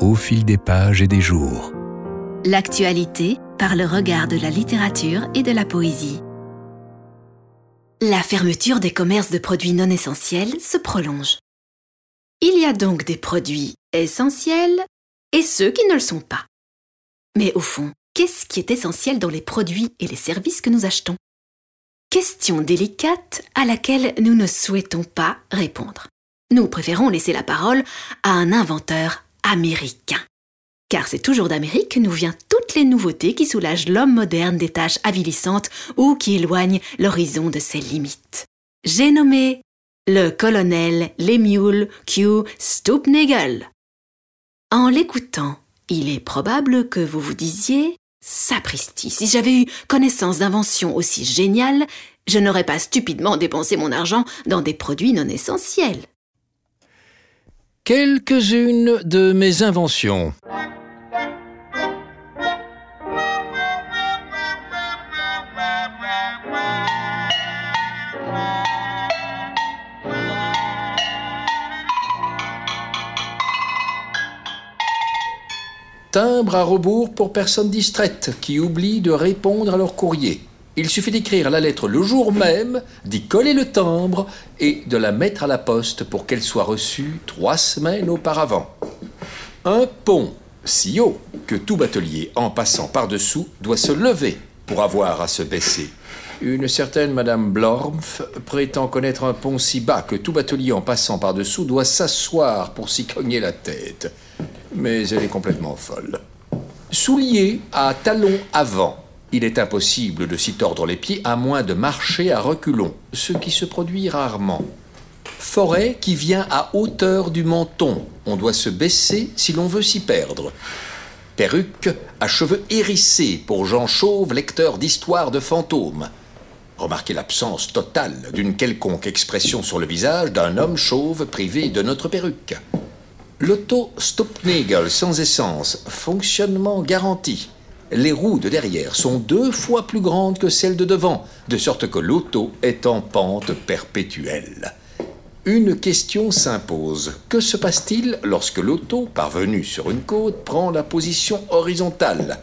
au fil des pages et des jours. L'actualité par le regard de la littérature et de la poésie. La fermeture des commerces de produits non essentiels se prolonge. Il y a donc des produits essentiels et ceux qui ne le sont pas. Mais au fond, qu'est-ce qui est essentiel dans les produits et les services que nous achetons? Question délicate à laquelle nous ne souhaitons pas répondre. Nous préférons laisser la parole à un inventeur américain. Car c'est toujours d'Amérique que nous viennent toutes les nouveautés qui soulagent l'homme moderne des tâches avilissantes ou qui éloignent l'horizon de ses limites. J'ai nommé le colonel Lemuel Q. Stoopnagel. En l'écoutant, il est probable que vous vous disiez Sapristi, si j'avais eu connaissance d'inventions aussi géniales, je n'aurais pas stupidement dépensé mon argent dans des produits non essentiels. Quelques-unes de mes inventions. Timbre à rebours pour personnes distraites qui oublient de répondre à leur courrier. Il suffit d'écrire la lettre le jour même, d'y coller le timbre et de la mettre à la poste pour qu'elle soit reçue trois semaines auparavant. Un pont si haut que tout batelier, en passant par-dessous, doit se lever pour avoir à se baisser. Une certaine Madame Blormpf prétend connaître un pont si bas que tout batelier en passant par-dessous doit s'asseoir pour s'y cogner la tête mais elle est complètement folle. Soulier à talons avant. Il est impossible de s'y tordre les pieds à moins de marcher à reculons, ce qui se produit rarement. Forêt qui vient à hauteur du menton. On doit se baisser si l'on veut s'y perdre. Perruque à cheveux hérissés pour Jean Chauve, lecteur d'histoires de fantômes. Remarquez l'absence totale d'une quelconque expression sur le visage d'un homme chauve privé de notre perruque. L'auto Stopnagel sans essence, fonctionnement garanti. Les roues de derrière sont deux fois plus grandes que celles de devant, de sorte que l'auto est en pente perpétuelle. Une question s'impose. Que se passe-t-il lorsque l'auto, parvenue sur une côte, prend la position horizontale?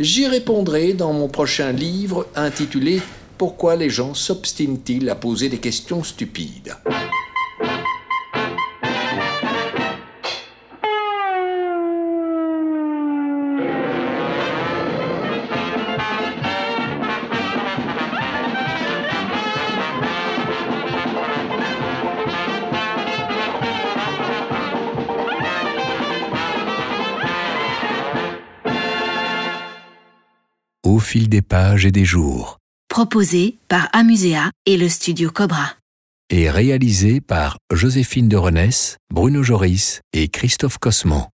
J'y répondrai dans mon prochain livre intitulé Pourquoi les gens s'obstinent-ils à poser des questions stupides? Au fil des pages et des jours. Proposé par Amusea et le studio Cobra. Et réalisé par Joséphine de Renesse, Bruno Joris et Christophe Cosman.